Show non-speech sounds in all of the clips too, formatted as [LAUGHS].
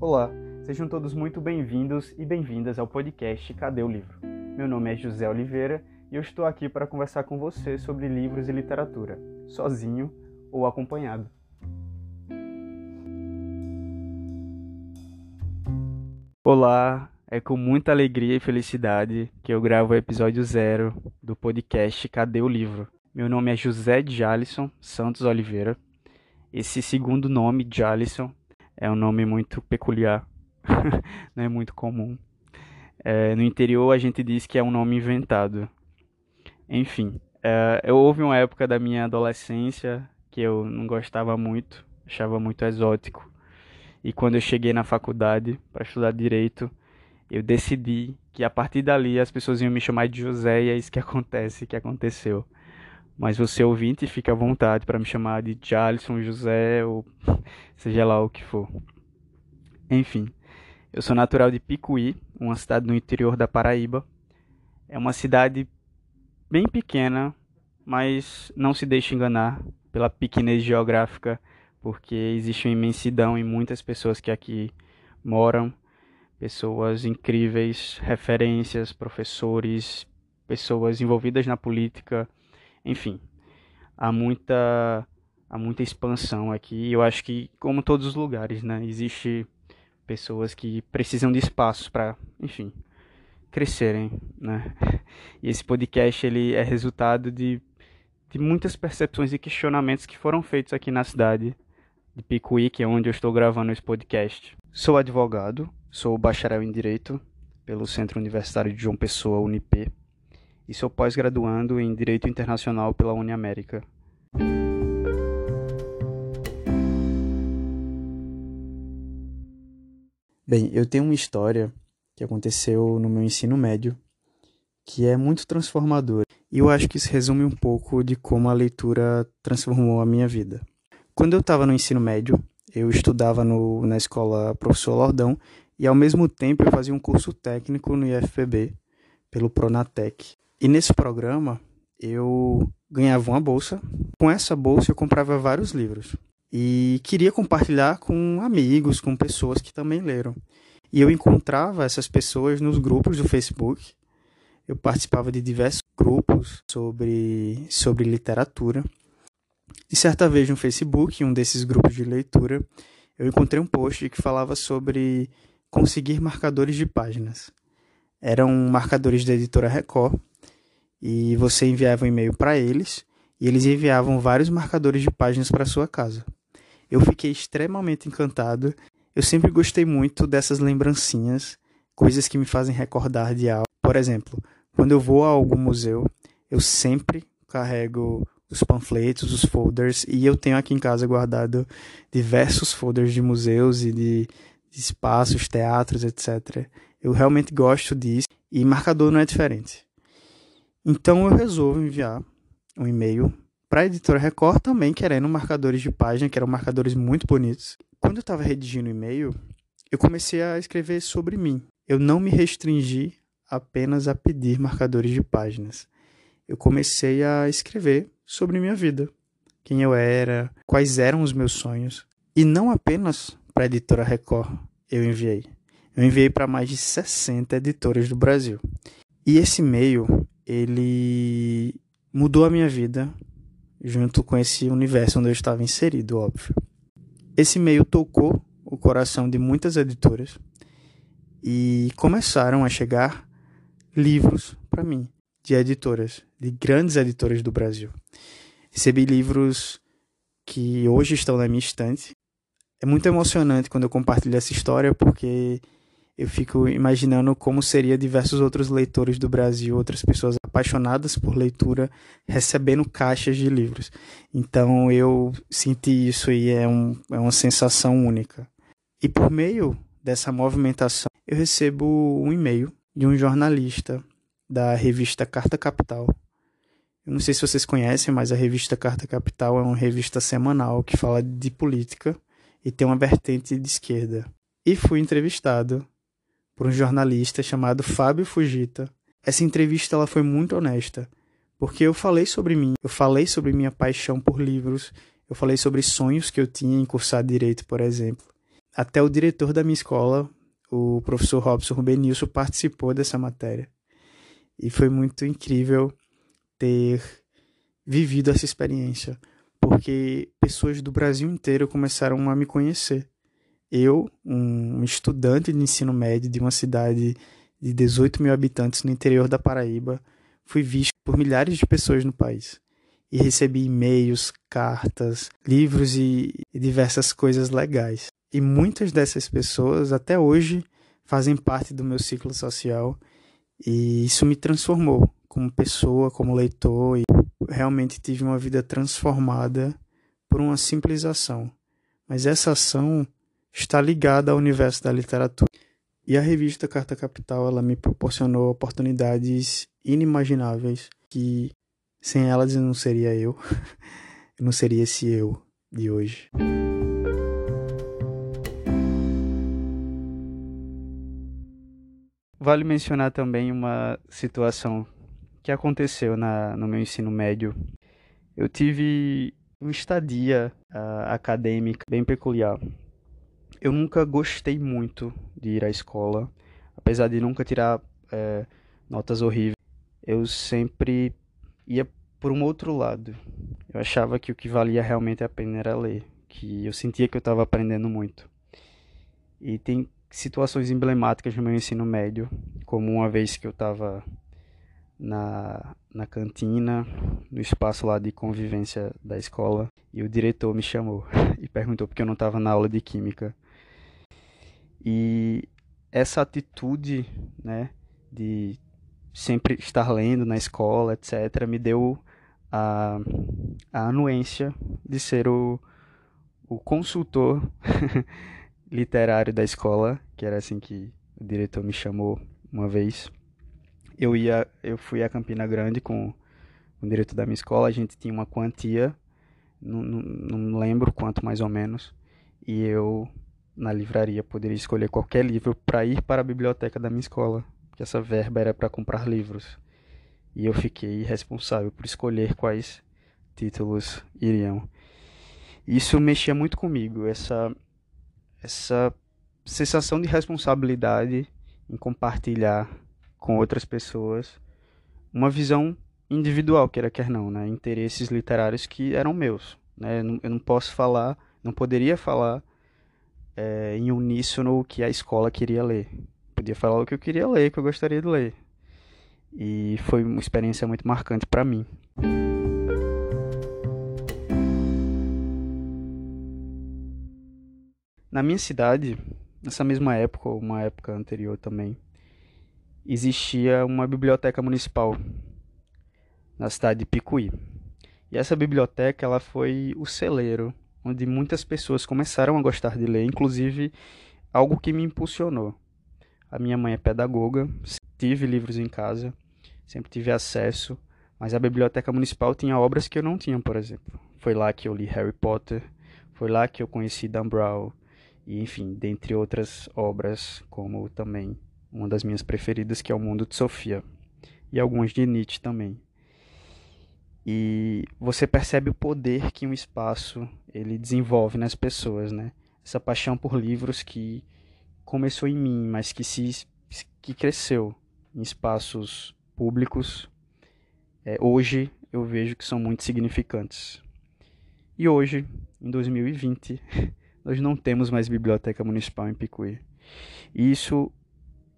Olá, sejam todos muito bem-vindos e bem-vindas ao podcast Cadê o Livro? Meu nome é José Oliveira e eu estou aqui para conversar com você sobre livros e literatura, sozinho ou acompanhado. Olá, é com muita alegria e felicidade que eu gravo o episódio zero do podcast Cadê o Livro? Meu nome é José Jalisson Santos Oliveira. Esse segundo nome, Jalisson, é um nome muito peculiar, [LAUGHS] não é muito comum. É, no interior a gente diz que é um nome inventado. Enfim, é, eu houve uma época da minha adolescência que eu não gostava muito, achava muito exótico. E quando eu cheguei na faculdade para estudar direito, eu decidi que a partir dali as pessoas iam me chamar de José e é isso que acontece, que aconteceu. Mas você ouvinte, fica à vontade para me chamar de Jalisson, José ou [LAUGHS] seja lá o que for. Enfim, eu sou natural de Picuí, uma cidade no interior da Paraíba. É uma cidade bem pequena, mas não se deixe enganar pela pequenez geográfica, porque existe uma imensidão em muitas pessoas que aqui moram, pessoas incríveis, referências, professores, pessoas envolvidas na política, enfim, há muita há muita expansão aqui. Eu acho que como todos os lugares, né, existe pessoas que precisam de espaços para, enfim, crescerem, né? [LAUGHS] E esse podcast ele é resultado de de muitas percepções e questionamentos que foram feitos aqui na cidade de Picuí, que é onde eu estou gravando esse podcast. Sou advogado, sou bacharel em Direito pelo Centro Universitário de João Pessoa, UNIP, e sou pós-graduando em Direito Internacional pela Uniamérica. Bem, eu tenho uma história que aconteceu no meu ensino médio que é muito transformadora. E eu acho que isso resume um pouco de como a leitura transformou a minha vida. Quando eu estava no ensino médio, eu estudava no, na escola Professor Lordão e ao mesmo tempo eu fazia um curso técnico no IFPB pelo Pronatec. E nesse programa eu ganhava uma bolsa. Com essa bolsa eu comprava vários livros e queria compartilhar com amigos, com pessoas que também leram. E eu encontrava essas pessoas nos grupos do Facebook. Eu participava de diversos grupos sobre, sobre literatura. E certa vez no Facebook, em um desses grupos de leitura, eu encontrei um post que falava sobre conseguir marcadores de páginas. Eram marcadores da editora Record e você enviava um e-mail para eles e eles enviavam vários marcadores de páginas para sua casa. Eu fiquei extremamente encantado. Eu sempre gostei muito dessas lembrancinhas, coisas que me fazem recordar de algo. Por exemplo, quando eu vou a algum museu, eu sempre carrego os panfletos, os folders, e eu tenho aqui em casa guardado diversos folders de museus e de, de espaços, teatros, etc. Eu realmente gosto disso e marcador não é diferente. Então eu resolvo enviar um e-mail para a editora Record também querendo marcadores de página, que eram marcadores muito bonitos. Quando eu estava redigindo o e-mail, eu comecei a escrever sobre mim. Eu não me restringi apenas a pedir marcadores de páginas. Eu comecei a escrever sobre minha vida, quem eu era, quais eram os meus sonhos. E não apenas para a editora Record eu enviei. Eu enviei para mais de 60 editoras do Brasil. E esse e-mail ele mudou a minha vida junto com esse universo onde eu estava inserido, óbvio. Esse e-mail tocou o coração de muitas editoras e começaram a chegar livros para mim de editoras, de grandes editoras do Brasil. Recebi livros que hoje estão na minha estante. É muito emocionante quando eu compartilho essa história porque eu fico imaginando como seria diversos outros leitores do Brasil, outras pessoas apaixonadas por leitura, recebendo caixas de livros. Então eu senti isso e é, um, é uma sensação única. E por meio dessa movimentação, eu recebo um e-mail de um jornalista da revista Carta Capital. Eu não sei se vocês conhecem, mas a revista Carta Capital é uma revista semanal que fala de política e tem uma vertente de esquerda. E fui entrevistado por um jornalista chamado Fábio Fujita. Essa entrevista ela foi muito honesta, porque eu falei sobre mim, eu falei sobre minha paixão por livros, eu falei sobre sonhos que eu tinha em cursar direito, por exemplo. até o diretor da minha escola, o professor Robson Rubenilson, participou dessa matéria. E foi muito incrível ter vivido essa experiência, porque pessoas do Brasil inteiro começaram a me conhecer. Eu, um estudante de ensino médio de uma cidade de 18 mil habitantes no interior da Paraíba, fui visto por milhares de pessoas no país. E recebi e-mails, cartas, livros e, e diversas coisas legais. E muitas dessas pessoas até hoje fazem parte do meu ciclo social e isso me transformou como pessoa, como leitor e realmente tive uma vida transformada por uma simples ação. Mas essa ação está ligada ao universo da literatura. E a revista Carta Capital, ela me proporcionou oportunidades inimagináveis que sem elas eu não seria eu, eu [LAUGHS] não seria esse eu de hoje. Vale mencionar também uma situação que aconteceu na, no meu ensino médio. Eu tive uma estadia uh, acadêmica bem peculiar eu nunca gostei muito de ir à escola, apesar de nunca tirar é, notas horríveis. Eu sempre ia por um outro lado. Eu achava que o que valia realmente a pena era ler, que eu sentia que eu estava aprendendo muito. E tem situações emblemáticas no meu ensino médio, como uma vez que eu estava na, na cantina, no espaço lá de convivência da escola, e o diretor me chamou [LAUGHS] e perguntou porque eu não estava na aula de química. E essa atitude, né, de sempre estar lendo na escola, etc., me deu a, a anuência de ser o, o consultor [LAUGHS] literário da escola, que era assim que o diretor me chamou uma vez. Eu ia, eu fui a Campina Grande com o diretor da minha escola, a gente tinha uma quantia, não, não, não lembro quanto mais ou menos, e eu na livraria poderia escolher qualquer livro para ir para a biblioteca da minha escola, que essa verba era para comprar livros. E eu fiquei responsável por escolher quais títulos iriam. Isso mexia muito comigo, essa essa sensação de responsabilidade em compartilhar com outras pessoas uma visão individual, queira quer não, né? interesses literários que eram meus. Né? Eu não posso falar, não poderia falar é, em uníssono o que a escola queria ler. Podia falar o que eu queria ler, que eu gostaria de ler. E foi uma experiência muito marcante para mim. Na minha cidade, nessa mesma época, ou uma época anterior também, existia uma biblioteca municipal na cidade de Picuí. E essa biblioteca ela foi o celeiro onde muitas pessoas começaram a gostar de ler, inclusive algo que me impulsionou. A minha mãe é pedagoga, tive livros em casa, sempre tive acesso, mas a biblioteca municipal tinha obras que eu não tinha, por exemplo. Foi lá que eu li Harry Potter, foi lá que eu conheci Dan Brown, e enfim, dentre outras obras, como também uma das minhas preferidas, que é O Mundo de Sofia, e algumas de Nietzsche também. E você percebe o poder que um espaço ele desenvolve nas pessoas, né? Essa paixão por livros que começou em mim, mas que se que cresceu em espaços públicos. É, hoje eu vejo que são muito significantes. E hoje, em 2020, [LAUGHS] nós não temos mais biblioteca municipal em Picuí. E isso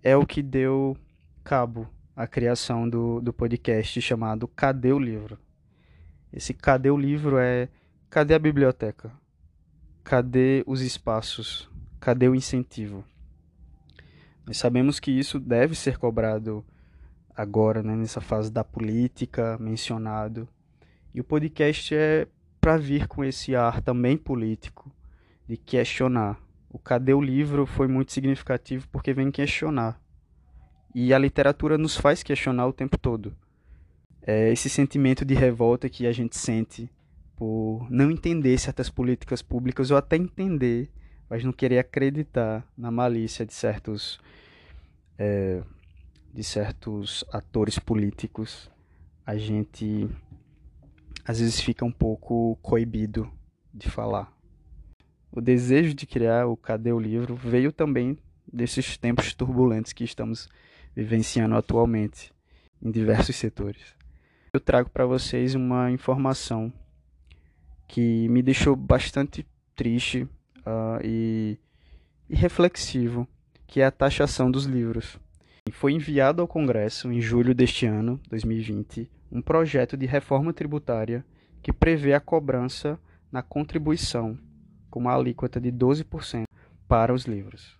é o que deu cabo à criação do, do podcast chamado Cadê o Livro? Esse cadê o livro é cadê a biblioteca? Cadê os espaços? Cadê o incentivo? Nós sabemos que isso deve ser cobrado agora, né, nessa fase da política, mencionado. E o podcast é para vir com esse ar também político de questionar. O Cadê o Livro foi muito significativo porque vem questionar. E a literatura nos faz questionar o tempo todo é esse sentimento de revolta que a gente sente por não entender certas políticas públicas ou até entender, mas não querer acreditar na malícia de certos é, de certos atores políticos, a gente às vezes fica um pouco coibido de falar. o desejo de criar o Cadê o Livro veio também desses tempos turbulentos que estamos vivenciando atualmente em diversos setores. Eu trago para vocês uma informação que me deixou bastante triste uh, e, e reflexivo, que é a taxação dos livros. Foi enviado ao Congresso em julho deste ano, 2020, um projeto de reforma tributária que prevê a cobrança na contribuição com uma alíquota de 12% para os livros.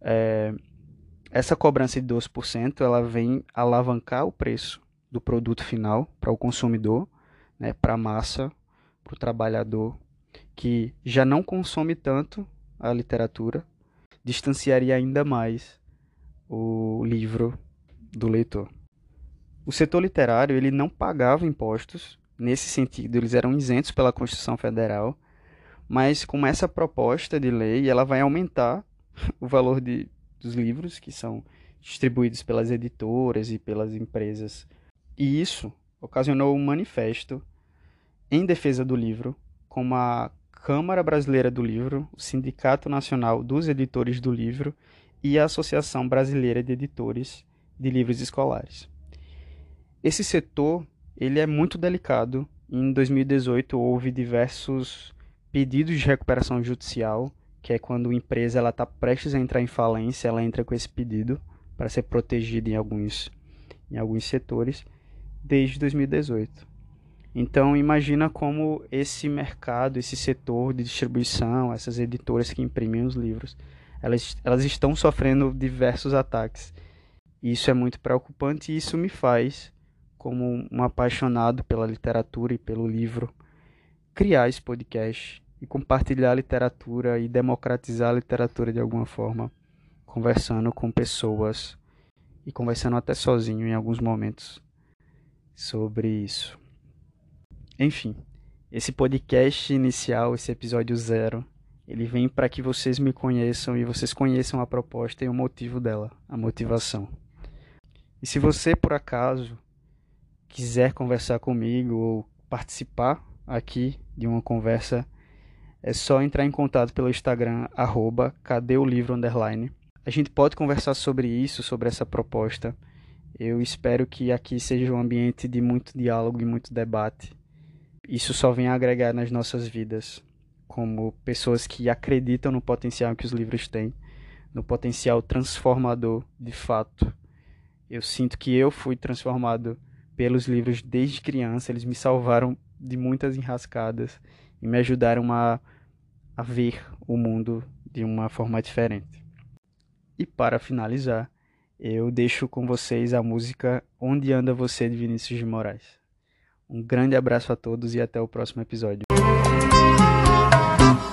É, essa cobrança de 12% ela vem alavancar o preço do produto final para o consumidor, né, para a massa, para o trabalhador, que já não consome tanto a literatura, distanciaria ainda mais o livro do leitor. O setor literário ele não pagava impostos, nesse sentido, eles eram isentos pela Constituição Federal, mas com essa proposta de lei, ela vai aumentar [LAUGHS] o valor de, dos livros que são distribuídos pelas editoras e pelas empresas. E isso ocasionou um manifesto em defesa do livro, como a Câmara Brasileira do Livro, o Sindicato Nacional dos Editores do Livro e a Associação Brasileira de Editores de Livros Escolares. Esse setor ele é muito delicado. Em 2018 houve diversos pedidos de recuperação judicial, que é quando a empresa está prestes a entrar em falência, ela entra com esse pedido para ser protegida em alguns, em alguns setores, desde 2018. Então imagina como esse mercado, esse setor de distribuição, essas editoras que imprimem os livros, elas, elas estão sofrendo diversos ataques. Isso é muito preocupante e isso me faz, como um apaixonado pela literatura e pelo livro, criar esse podcast e compartilhar a literatura e democratizar a literatura de alguma forma, conversando com pessoas e conversando até sozinho em alguns momentos sobre isso. Enfim, esse podcast inicial, esse episódio zero, ele vem para que vocês me conheçam e vocês conheçam a proposta e o motivo dela, a motivação. E se você por acaso quiser conversar comigo ou participar aqui de uma conversa, é só entrar em contato pelo Instagram, arroba, cadê o livro, underline. A gente pode conversar sobre isso, sobre essa proposta. Eu espero que aqui seja um ambiente de muito diálogo e muito debate. Isso só vem agregar nas nossas vidas, como pessoas que acreditam no potencial que os livros têm, no potencial transformador de fato. Eu sinto que eu fui transformado pelos livros desde criança, eles me salvaram de muitas enrascadas e me ajudaram a, a ver o mundo de uma forma diferente. E para finalizar, eu deixo com vocês a música Onde Anda Você de Vinícius de Moraes. Um grande abraço a todos e até o próximo episódio.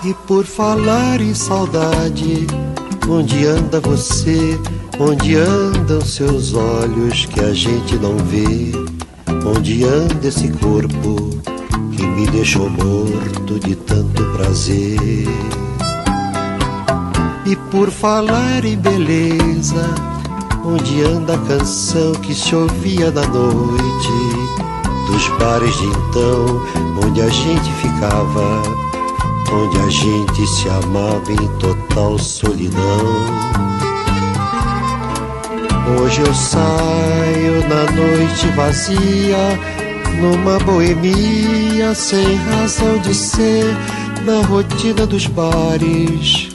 E por falar em saudade, onde anda você? Onde andam seus olhos que a gente não vê? Onde anda esse corpo que me deixou morto de tanto prazer? E por falar em beleza, onde anda a canção que se ouvia na noite? Dos bares de então, onde a gente ficava, onde a gente se amava em total solidão. Hoje eu saio na noite vazia, numa boemia sem razão de ser, na rotina dos bares,